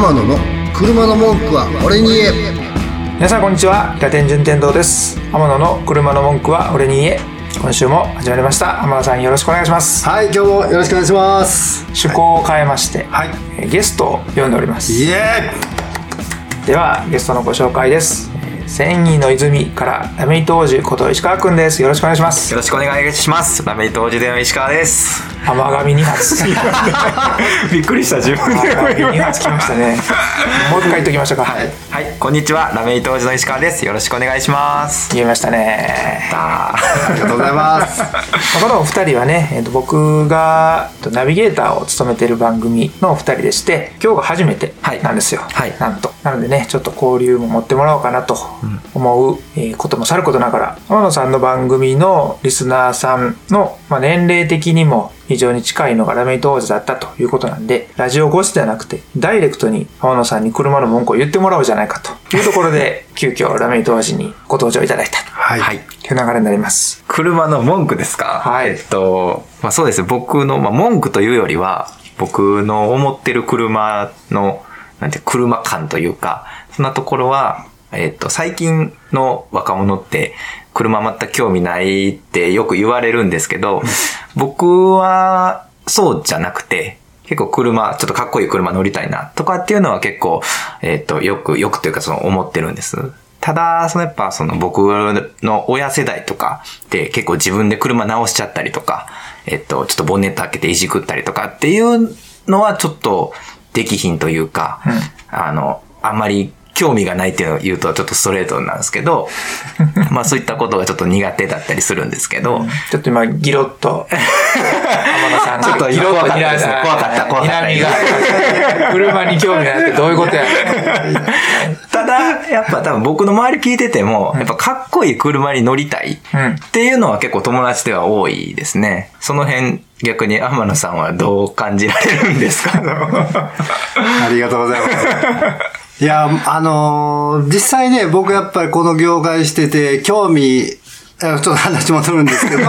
天野の車の文句は俺に言え。皆さんこんにちは。平天順天堂です。天野の車の文句は俺に言え。今週も始まりました。天野さんよろしくお願いします。はい今日もよろしくお願いします。趣向を変えまして、はいえーゲストを呼んでおります。イエではゲストのご紹介ですえー繊維の泉からラメイト王子こと石川くんです。よろしくお願いします。よろしくお願いします。ラメイト王子での石川です。甘神2発びっくりした、自分で。甘神2発来ましたね。もう一回言っときましょうか。はい。はい、こんにちは。ラメイト王子の石川です。よろしくお願いします。言えましたね。ありがとうございます。まあこのお二人はね、えーと僕がえっとナビゲーターを務めている番組のお二人でして今日が初めてはいなんですよ、はい。なんと。なのでねちょっと交流も持ってもらおうかなと思う、えーこともさることながら天野さんの番組のリスナーさんの、まあ、年齢的にも非常に近いのがラメイト王子だったということなんでラジオ越しではなくてダイレクトに天野さんに車の文句を言ってもらおうじゃないかというところで 急遽ラメイト王子にご登場いただいたはい、はい。という流れになります。車の文句ですか？はい。えっと、まあそうです。僕の、まあ文句というよりは、僕の思ってる車の、なんて、車感というか、そんなところは、えっと、最近の若者って、車全く興味ないってよく言われるんですけど、僕は、そうじゃなくて、結構車、ちょっとかっこいい車乗りたいなとかっていうのは結構、えっ、と、よく、よくというかその思ってるんです。ただ、そのやっぱその僕の親世代とかって結構自分で車直しちゃったりとか、えっ、と、ちょっとボンネット開けていじくったりとかっていうのはちょっとできひんというか、あの、あんまり興味がないっていうのを言うとちょっとストレートなんですけど、まあそういったことがちょっと苦手だったりするんですけど、ちょっと今、ギロッと、天野さんがちょっとギロッと怖かったです。怖かった怖かった。睨 車に興味がないってどういうことや？ただ、やっぱ多分僕の周り聞いてても、やっぱかっこいい車に乗りたいうん。っていうのは結構友達では多いですね。その辺逆に天野さんはどう感じられるんですか？ありがとうございます。いや、あのー実際ね、僕やっぱりこの業界してて、興味、あちょっと話戻るんですけど、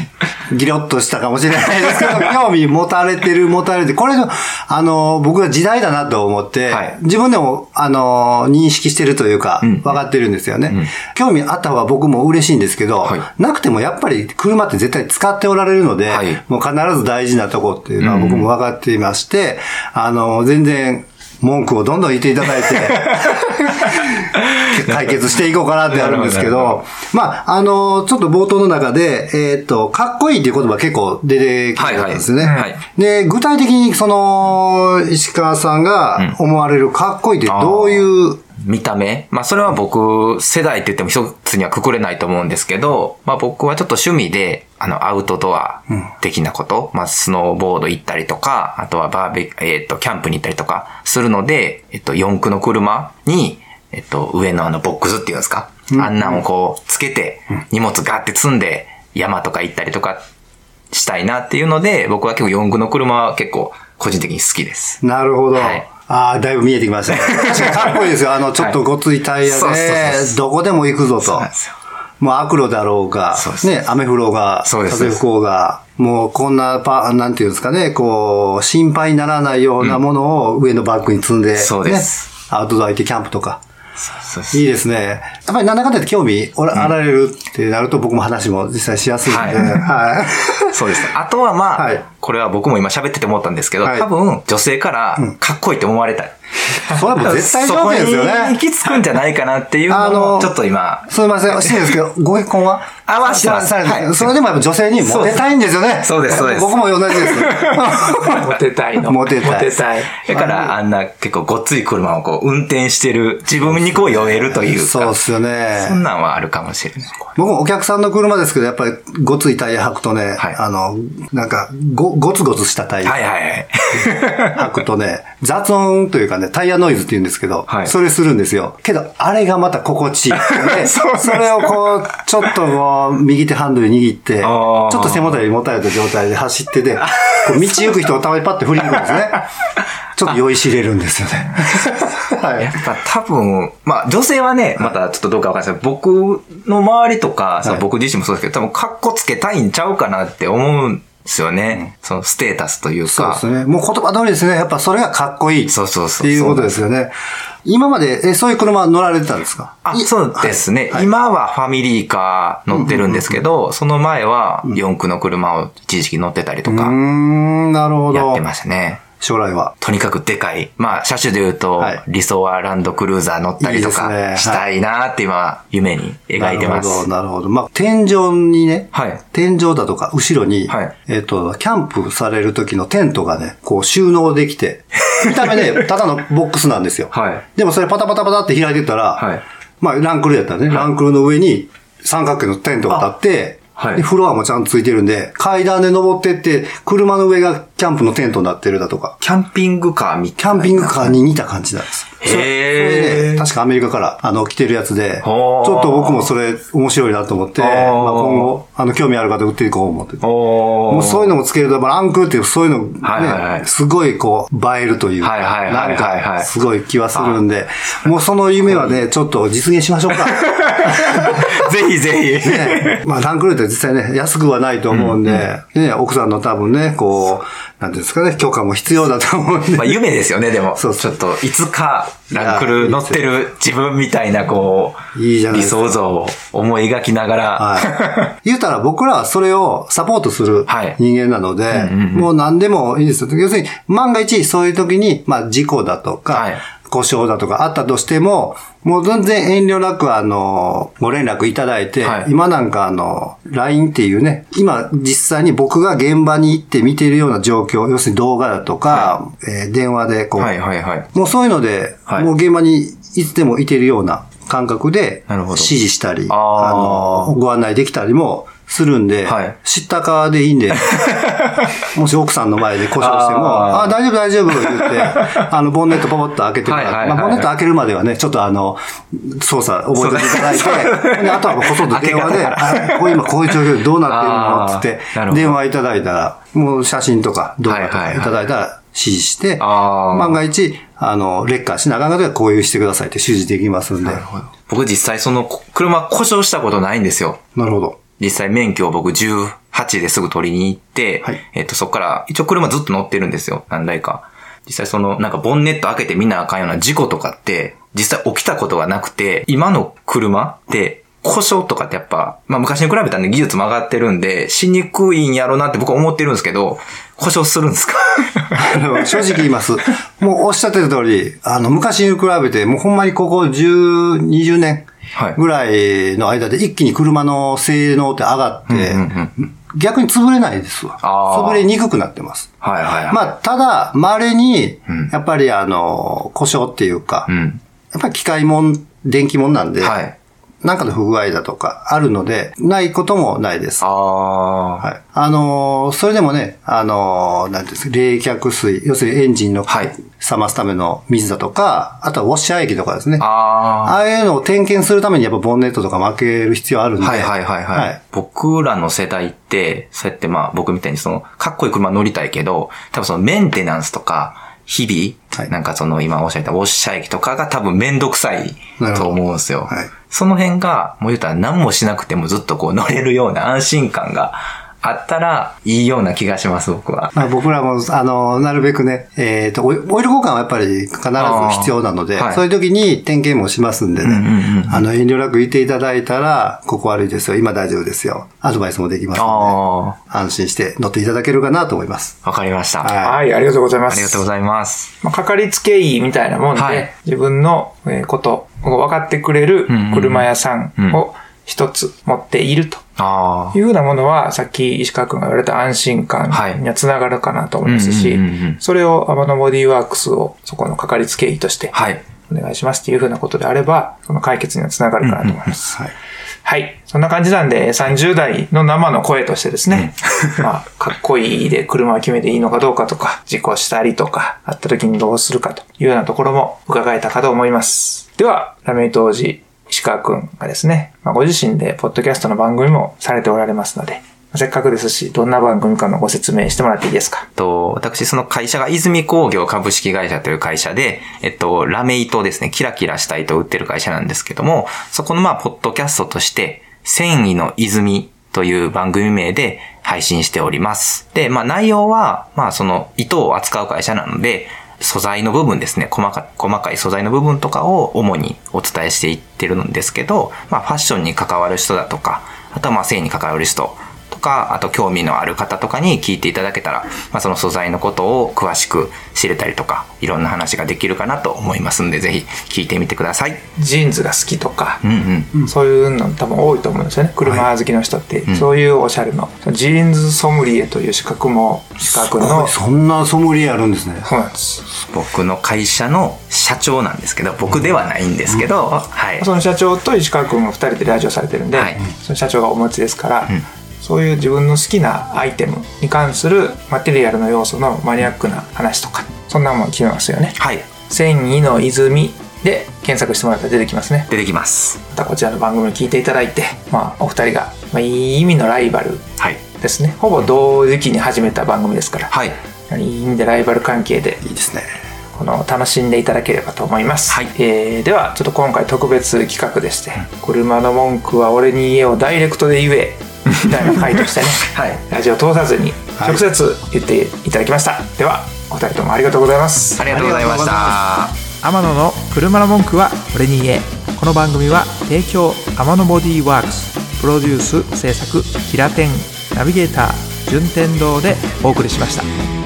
ギロッとしたかもしれないですけど、興味持たれてる、持たれて、これ、あのー僕は時代だなと思って、はい。自分でも、あのー認識してるというか、ん。分かってるんですよね。興味あった方が僕も嬉しいんですけど、はい。なくてもやっぱり車って絶対使っておられるので、はい。もう必ず大事なとこっていうのは僕も分かっていまして、あの、全然、文句をどんどん言っていただいて、解決していこうかなってあるんですけど、まあ、あの、ちょっと冒頭の中で、えーっと、かっこいいっていう言葉結構出てきてたんですね。はいはい。はいで、具体的にその、石川さんが思われるかっこいいってどういう、見た目。まあそれは僕世代って言っても一つにはくくれないと思うんですけど、まあ僕はちょっと趣味で、あのアウトドア的なこと、まあスノーボード行ったりとか、あとはバーベ、えっ、と、キャンプに行ったりとかするので、えっと、四駆の車に、えっと、上のあのボックスっていうんですか、あんなんをこうつけて、荷物ガーって積んで山とか行ったりとかしたいなっていうので、僕は結構四駆の車は結構個人的に好きです。なるほど。はいああ、だいぶ見えてきましたね。確かっこいいですよ。あの、ちょっとごついタイヤで、どこでも行くぞと。もう悪路だろうがね、雨降ろうが、風吹こうが、もうこんなパ、なんていうんですかね、こう、心配にならないようなものを上のバッグに積んで、そうですね、アウトドア行ってキャンプとか。いいですね。やっぱりなんだかんだで興味おらあられるってなると僕も話も実際しやすいんで、はいはい。そうです。あとはまあ、はいこれは僕も今喋ってて思ったんですけど、はい多分女性からかっこいいって思われたい。それはもう絶対そこに条件ですよ行ね。き着くんじゃないかなっていうあののを、ちょっと今、すみません、失礼ですけど、ご結婚は？あはしてますはいそれでもやっぱ女性にモテたいんですよね。そうですそうです僕も同じです。モテたいの。モテたいモテたい。だからあんな結構ごっつい車をこう運転してる、自分にこう酔えるというか、そうっすよね。そんなんはあるかもしれない。僕もお客さんの車ですけど、やっぱりごついタイヤ履くとね、はいあの、なんかご、ごつごつしたタイヤはいはいはい。履くとね、雑音というかね、タイヤノイズって言うんですけど、はいそれするんですよ。けど、あれがまた心地いい、ね そうそれをこう、ちょっとこう、右手ハンドル握って、ちょっと背もたれに持たれた状態で走ってて、こう道行く人をたまにパッて振り向くんですね。ちょっと酔いしれるんですよね。はいやっぱ多分、まあ女性はね、またちょっとどうかわかんないですけど、僕の周りとか、その僕自身もそうですけど、多分カッコつけたいんちゃうかなって思うんですよね。そのステータスというか。そうですね。もう言葉通りですね。やっぱそれがかっこいい。そうそうそうっていうことですよね。今まで、え、そういう車乗られてたんですか？あ、いそうですね、はい今はファミリーカー乗ってるんですけど、その前は四駆の車を一時期乗ってたりとか、ん、なるほどやって。ましたね。将来は。とにかくでかい。まあ、車種で言うと、はい理想はランドクルーザー乗ったりとかしたいなって今、夢に描いてます。なるほど、なるほど。まあ、天井にね、はい天井だとか後ろに、はいえっ、と、キャンプされる時のテントがね、こう収納できて、見た目ね、ただのボックスなんですよ。はいでもそれパタパタパタって開いてったら、はいまあ、ランクルやったらね、ランクルの上に三角形のテントが立って、はいでフロアもちゃんとついてるんで、階段で登ってって、車の上がキャンプのテントになってるだとか、キャンピングカーみたいな。キャンピングカーに似た感じなんです。それね、確かアメリカからあの来てるやつで、ちょっと僕もそれ面白いなと思って、まあ、今後、あの、興味ある方売っていこう思って。もうそういうのもつけると、まあランクルっていうそういうのね、はいはいはい。すごいこう、映えるというか、はいはいはいはい。なんはいか、すごい気はするんで、もうその夢はね、ちょっと実現しましょうか。ぜひぜひ。ね、まあ、ランクルって実際ね、安くはないと思うんで、ね、奥さんの多分ね、こう、なんですかね、許可も必要だと思うんで。まあ夢ですよね、でも。そうちょっと、いつか、ランクル乗ってる自分みたいな、こう、いいじゃない理想像を思い描きながら、はい。言うたら僕らはそれをサポートするはい人間なので、もう何でもいいですよ。要するに、万が一そういう時に、まあ事故だとか、はい故障だとかあったとしても、もう全然遠慮なく、あの、ご連絡いただいて、はい。今なんかあの、LINE っていうね、今実際に僕が現場に行って見ているような状況、要するに動画だとか、えー電話でこう、はいはいはい。もうそういうので、はい。もう現場にいつでもいてるような感覚で、なるほど。指示したり、あー。あの、ご案内できたりもするんで、はい。知ったかでいいんで、もし奥さんの前で故障しても、あー。あ大丈夫大丈夫言って、あの、ボンネットポポッと開けてもらって、はいはいはいまあ、ボンネット開けるまではね、ちょっとあの、操作覚えていただいて、であとはこそっと電話で、こう今こういう状況でどうなってるのってなるほ、ど。電話いただいたら、もう写真とか動画とかはいはいはいいただいたら指示して、あー。万が一、あの、劣化しながらではこういうしてくださいって指示できますんで。僕実際そのこ車故障したことないんですよ。なるほど。実際免許を僕18ですぐ取りに行って、はいえっと、そこから、一応車ずっと乗ってるんですよ。何台か。実際その、なんかボンネット開けて見なあかんような事故とかって、実際起きたことがなくて、今の車って、故障とかってやっぱ、まあ昔に比べたらね、技術も上がってるんで、しにくいんやろうなって僕は思ってるんですけど、故障するんですか？正直言います。もうおっしゃってる通り、あの、昔に比べて、もうほんまにここ10、20年はいぐらいの間で一気に車の性能って上がって、逆に潰れないですわ。潰れにくくなってます。はいはいはい。まあ、ただ、稀にうん、やっぱりあの、故障っていうか、うん。やっぱり機械もん、電気もんなんで、はい。なんかの不具合だとかあるので、ないこともないです。ああ。はい。あのーそれでもね、あのーなんですか、冷却水、要するにエンジンの、はい冷ますための水だとか、あとはウォッシャー液とかですね。あああ。あいうのを点検するためにやっぱボンネットとかも開ける必要あるんで。はいはいはいはい。はい僕らの世代って、そうやってまあ僕みたいにその、かっこいい車乗りたいけど、多分そのメンテナンスとか、日々、はいなんかその今おっしゃったウォッシャー液とかが多分めんどくさいと思うんですよ。はいその辺が、もう言うたら何もしなくてもずっとこう乗れるような安心感があったらいいような気がします、僕は。まあ、僕らも、あの、なるべくね、えっ、と、オイル交換はやっぱり必ず必要なので、はいそういう時に点検もしますんでね、うんうんうんあの、遠慮なく言っていただいたら、ここ悪いですよ、今大丈夫ですよ。アドバイスもできますのあで、安心して乗っていただけるかなと思います。あ、わかりました。はいはい、ありがとうございます。ありがとうございます。まあ、かかりつけ医みたいなもんで、はい自分のえーことを分かってくれるうんうんうん車屋さんを一つ持っているとい。うようなものは、さっき石川君が言われた安心感にはつながるかなと思いますしうんうんうんうん、それをアマノボディワークスをそこのかかりつけ医としてはい。お願いしますっていうふうなことであれば、その解決にはつながるかなと思います。はい。はい。そんな感じなんで、30代の生の声としてですね、まあ、かっこいいで車を決めていいのかどうかとか、事故したりとか、あった時にどうするかというようなところも伺えたかと思います。では、ラメイト王子、石川くんがですね、まあ、ご自身でポッドキャストの番組もされておられますので、せっかくですし、どんな番組かのご説明してもらっていいですか？と、私、その会社が泉工業株式会社という会社で、えっと、ラメ糸ですね、キラキラした糸を売ってる会社なんですけども、そこのまあ、ポッドキャストとして、繊維の泉という番組名で配信しております。で、まあ内容は、まあその糸を扱う会社なので、素材の部分ですね、細か細かい素材の部分とかを主にお伝えしていってるんですけど、まあファッションに関わる人だとか、あとはまあ性に関わる人か、あと興味のある方とかに聞いていただけたら、まあその素材のことを詳しく知れたりとか、いろんな話ができるかなと思いますんで、ぜひ聞いてみてください。ジーンズが好きとか、うんうん。そういうの多分多いと思うんですよね。車好きの人って、そういうおしゃれの、ジーンズソムリエという資格も、資格の、そんなソムリエあるんですね。そうなんです。僕の会社の社長なんですけど、僕ではないんですけど、はい。その社長と石川君も2人でラジオされてるんで、はいその社長がお持ちですから、んそういう自分の好きなアイテムに関するマテリアルの要素のマニアックな話とかそんなもん決めますよねはい。「繊維の泉」で検索してもらったら出てきますね出てきます。またこちらの番組を聞いていただいて、まあ、お二人が、まあ、いい意味のライバルはい。ですねほぼ同時期に始めた番組ですから、はい。いい意味でライバル関係でいいですね。この楽しんでいただければと思います、はいえーではちょっと今回特別企画でして「車の文句は俺に言えをダイレクトで言え」みたいな回としてね、はい。ラジオ通さずにはい。直接言っていただきました、ではお二人ともありがとうございます。ありがとうございました。天野の車の文句は俺に言えこの番組は提供天野ボディーワークスプロデュース制作キラテンナビゲーター順天堂でお送りしました